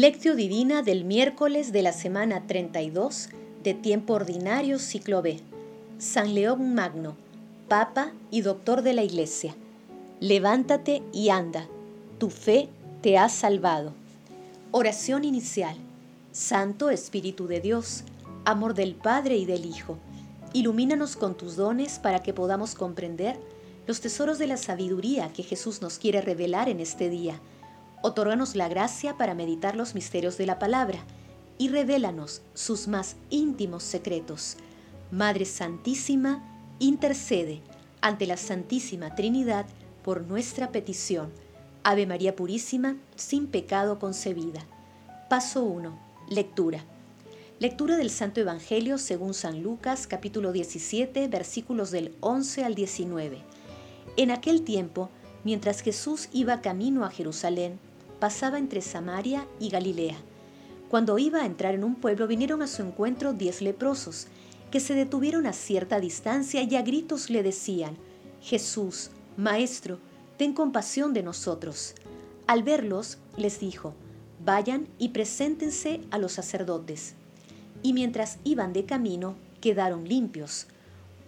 Lectio Divina del miércoles de la semana 32 de tiempo ordinario ciclo B. San León Magno, Papa y Doctor de la Iglesia. Levántate y anda, tu fe te ha salvado. Oración inicial. Santo Espíritu de Dios, amor del Padre y del Hijo, ilumínanos con tus dones para que podamos comprender los tesoros de la sabiduría que Jesús nos quiere revelar en este día Otórganos la gracia para meditar los misterios de la palabra y revélanos sus más íntimos secretos. Madre Santísima, intercede ante la Santísima Trinidad por nuestra petición. Ave María Purísima, sin pecado concebida. Paso 1. Lectura. Lectura del Santo Evangelio según San Lucas capítulo 17 versículos del 11 al 19. En aquel tiempo, mientras Jesús iba camino a Jerusalén, pasaba entre Samaria y Galilea. Cuando iba a entrar en un pueblo vinieron a su encuentro diez leprosos, que se detuvieron a cierta distancia y a gritos le decían, Jesús, Maestro, ten compasión de nosotros. Al verlos, les dijo, vayan y preséntense a los sacerdotes. Y mientras iban de camino, quedaron limpios.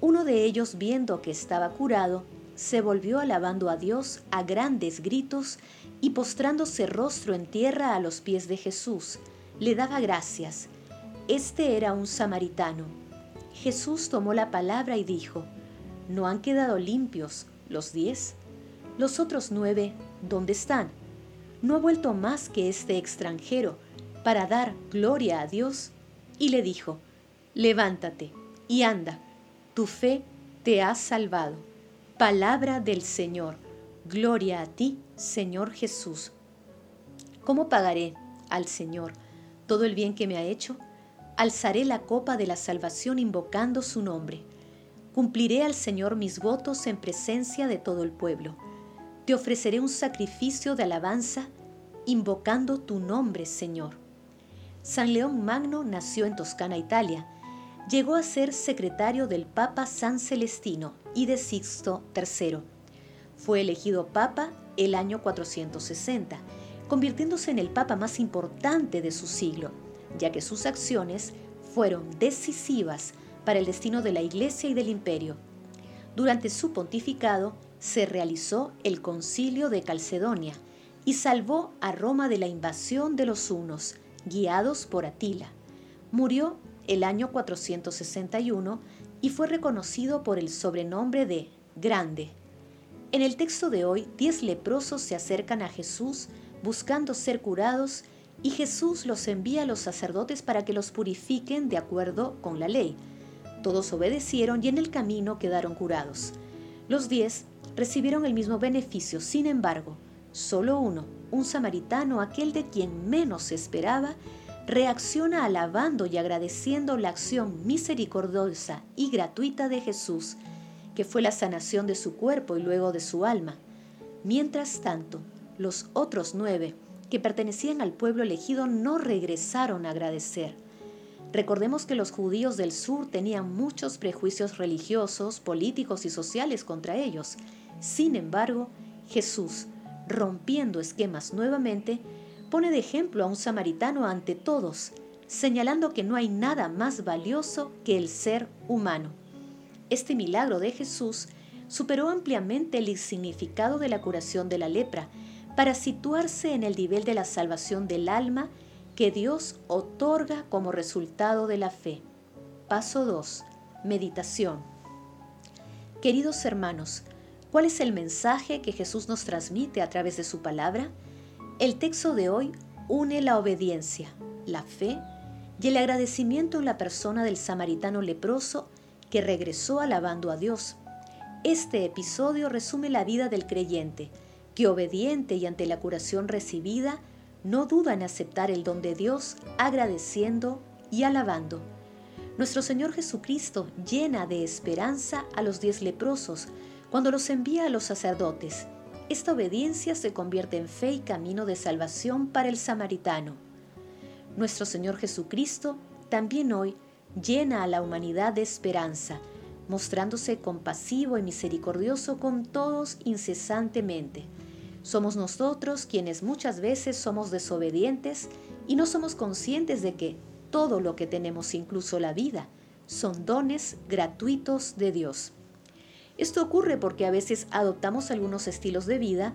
Uno de ellos, viendo que estaba curado, se volvió alabando a Dios a grandes gritos y postrándose rostro en tierra a los pies de Jesús, le daba gracias. Este era un samaritano. Jesús tomó la palabra y dijo, ¿no han quedado limpios los diez? Los otros nueve, ¿dónde están? ¿No ha vuelto más que este extranjero para dar gloria a Dios? Y le dijo, levántate y anda, tu fe te ha salvado. Palabra del Señor. Gloria a ti, Señor Jesús. ¿Cómo pagaré al Señor todo el bien que me ha hecho? Alzaré la copa de la salvación invocando su nombre. Cumpliré al Señor mis votos en presencia de todo el pueblo. Te ofreceré un sacrificio de alabanza invocando tu nombre, Señor. San León Magno nació en Toscana, Italia llegó a ser secretario del Papa San Celestino y de Sixto III. Fue elegido Papa el año 460, convirtiéndose en el Papa más importante de su siglo, ya que sus acciones fueron decisivas para el destino de la Iglesia y del Imperio. Durante su pontificado se realizó el concilio de Calcedonia y salvó a Roma de la invasión de los hunos, guiados por Atila. Murió el año 461 y fue reconocido por el sobrenombre de Grande. En el texto de hoy, diez leprosos se acercan a Jesús buscando ser curados y Jesús los envía a los sacerdotes para que los purifiquen de acuerdo con la ley. Todos obedecieron y en el camino quedaron curados. Los diez recibieron el mismo beneficio, sin embargo, solo uno, un samaritano, aquel de quien menos se esperaba, reacciona alabando y agradeciendo la acción misericordiosa y gratuita de Jesús, que fue la sanación de su cuerpo y luego de su alma. Mientras tanto, los otros nueve, que pertenecían al pueblo elegido, no regresaron a agradecer. Recordemos que los judíos del sur tenían muchos prejuicios religiosos, políticos y sociales contra ellos. Sin embargo, Jesús, rompiendo esquemas nuevamente, pone de ejemplo a un samaritano ante todos, señalando que no hay nada más valioso que el ser humano. Este milagro de Jesús superó ampliamente el significado de la curación de la lepra para situarse en el nivel de la salvación del alma que Dios otorga como resultado de la fe. Paso 2. Meditación. Queridos hermanos, ¿cuál es el mensaje que Jesús nos transmite a través de su palabra? El texto de hoy une la obediencia, la fe y el agradecimiento en la persona del samaritano leproso que regresó alabando a Dios. Este episodio resume la vida del creyente, que obediente y ante la curación recibida, no duda en aceptar el don de Dios agradeciendo y alabando. Nuestro Señor Jesucristo llena de esperanza a los diez leprosos cuando los envía a los sacerdotes esta obediencia se convierte en fe y camino de salvación para el samaritano. Nuestro Señor Jesucristo también hoy llena a la humanidad de esperanza, mostrándose compasivo y misericordioso con todos incesantemente. Somos nosotros quienes muchas veces somos desobedientes y no somos conscientes de que todo lo que tenemos, incluso la vida, son dones gratuitos de Dios. Esto ocurre porque a veces adoptamos algunos estilos de vida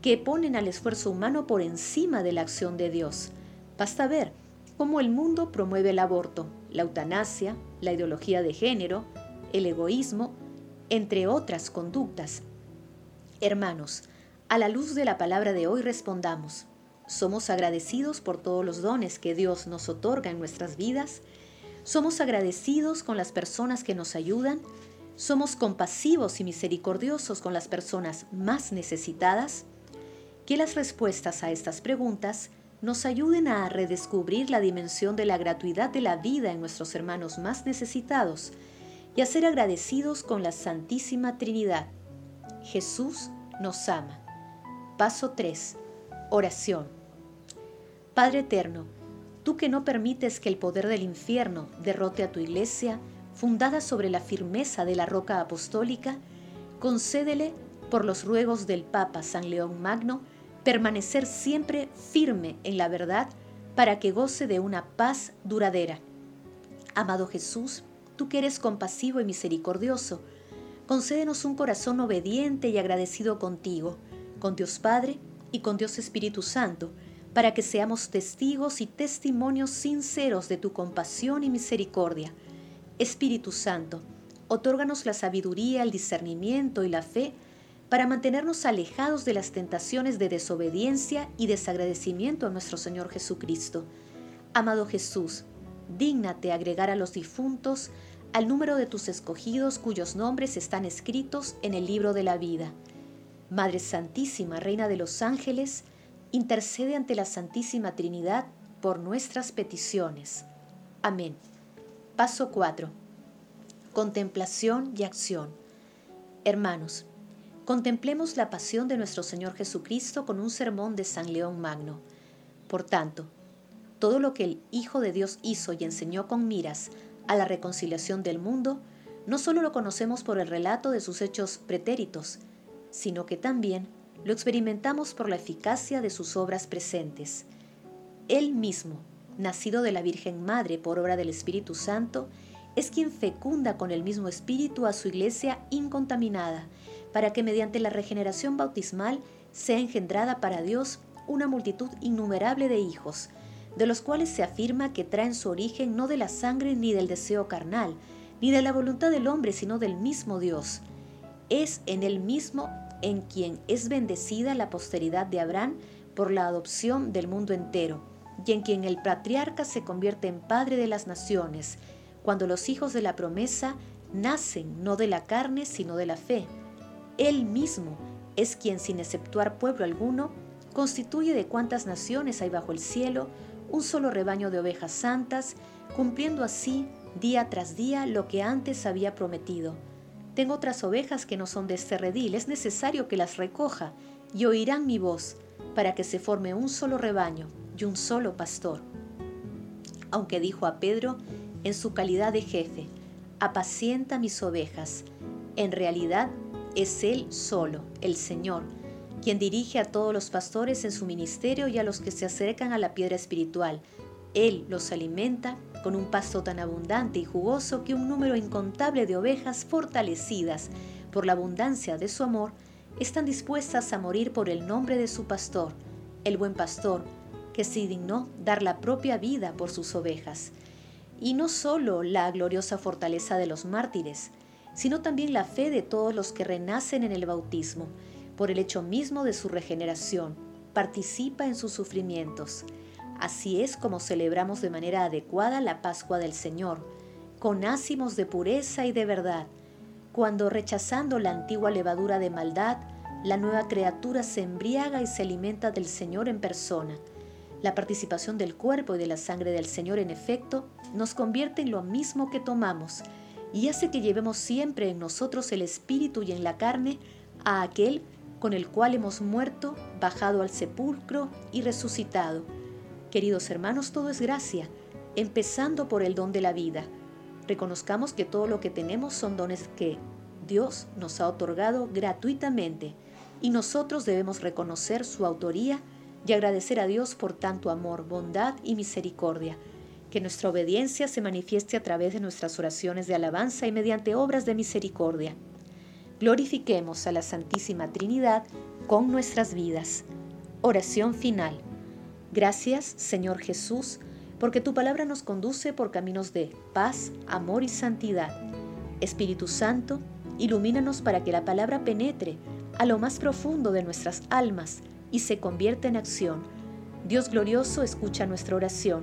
que ponen al esfuerzo humano por encima de la acción de Dios. Basta ver cómo el mundo promueve el aborto, la eutanasia, la ideología de género, el egoísmo, entre otras conductas. Hermanos, a la luz de la palabra de hoy respondamos, ¿somos agradecidos por todos los dones que Dios nos otorga en nuestras vidas? ¿Somos agradecidos con las personas que nos ayudan? ¿Somos compasivos y misericordiosos con las personas más necesitadas? Que las respuestas a estas preguntas nos ayuden a redescubrir la dimensión de la gratuidad de la vida en nuestros hermanos más necesitados y a ser agradecidos con la Santísima Trinidad. Jesús nos ama. Paso 3. Oración. Padre Eterno, tú que no permites que el poder del infierno derrote a tu iglesia, fundada sobre la firmeza de la roca apostólica, concédele, por los ruegos del Papa San León Magno, permanecer siempre firme en la verdad para que goce de una paz duradera. Amado Jesús, tú que eres compasivo y misericordioso, concédenos un corazón obediente y agradecido contigo, con Dios Padre y con Dios Espíritu Santo, para que seamos testigos y testimonios sinceros de tu compasión y misericordia. Espíritu Santo, otórganos la sabiduría, el discernimiento y la fe para mantenernos alejados de las tentaciones de desobediencia y desagradecimiento a nuestro Señor Jesucristo. Amado Jesús, dígnate agregar a los difuntos al número de tus escogidos cuyos nombres están escritos en el libro de la vida. Madre Santísima, Reina de los Ángeles, intercede ante la Santísima Trinidad por nuestras peticiones. Amén. Paso 4. Contemplación y acción. Hermanos, contemplemos la pasión de nuestro Señor Jesucristo con un sermón de San León Magno. Por tanto, todo lo que el Hijo de Dios hizo y enseñó con miras a la reconciliación del mundo, no solo lo conocemos por el relato de sus hechos pretéritos, sino que también lo experimentamos por la eficacia de sus obras presentes. Él mismo, nacido de la Virgen Madre por obra del Espíritu Santo, es quien fecunda con el mismo Espíritu a su iglesia incontaminada, para que mediante la regeneración bautismal sea engendrada para Dios una multitud innumerable de hijos, de los cuales se afirma que traen su origen no de la sangre ni del deseo carnal, ni de la voluntad del hombre, sino del mismo Dios. Es en él mismo en quien es bendecida la posteridad de Abraham por la adopción del mundo entero, y en quien el patriarca se convierte en padre de las naciones, cuando los hijos de la promesa nacen no de la carne, sino de la fe. Él mismo es quien, sin exceptuar pueblo alguno, constituye de cuantas naciones hay bajo el cielo un solo rebaño de ovejas santas, cumpliendo así día tras día lo que antes había prometido tengo otras ovejas que no son de este redil, es necesario que las recoja y oirán mi voz, para que se forme un solo rebaño y un solo pastor. Aunque dijo a Pedro en su calidad de jefe, apacienta mis ovejas, en realidad es Él solo, el Señor, quien dirige a todos los pastores en su ministerio y a los que se acercan a la piedra espiritual. Él los alimenta con un pasto tan abundante y jugoso que un número incontable de ovejas fortalecidas por la abundancia de su amor están dispuestas a morir por el nombre de su pastor, el buen pastor, que se dignó dar la propia vida por sus ovejas. Y no solo la gloriosa fortaleza de los mártires, sino también la fe de todos los que renacen en el bautismo, por el hecho mismo de su regeneración, participa en sus sufrimientos Así es como celebramos de manera adecuada la Pascua del Señor, con ácimos de pureza y de verdad, cuando rechazando la antigua levadura de maldad, la nueva criatura se embriaga y se alimenta del Señor en persona. La participación del cuerpo y de la sangre del Señor, en efecto, nos convierte en lo mismo que tomamos y hace que llevemos siempre en nosotros el espíritu y en la carne a aquel con el cual hemos muerto, bajado al sepulcro y resucitado Queridos hermanos, todo es gracia, empezando por el don de la vida. Reconozcamos que todo lo que tenemos son dones que Dios nos ha otorgado gratuitamente y nosotros debemos reconocer su autoría y agradecer a Dios por tanto amor, bondad y misericordia. Que nuestra obediencia se manifieste a través de nuestras oraciones de alabanza y mediante obras de misericordia. Glorifiquemos a la Santísima Trinidad con nuestras vidas. Oración final. Gracias, Señor Jesús, porque tu palabra nos conduce por caminos de paz, amor y santidad. Espíritu Santo, ilumínanos para que la palabra penetre a lo más profundo de nuestras almas y se convierta en acción. Dios glorioso, escucha nuestra oración.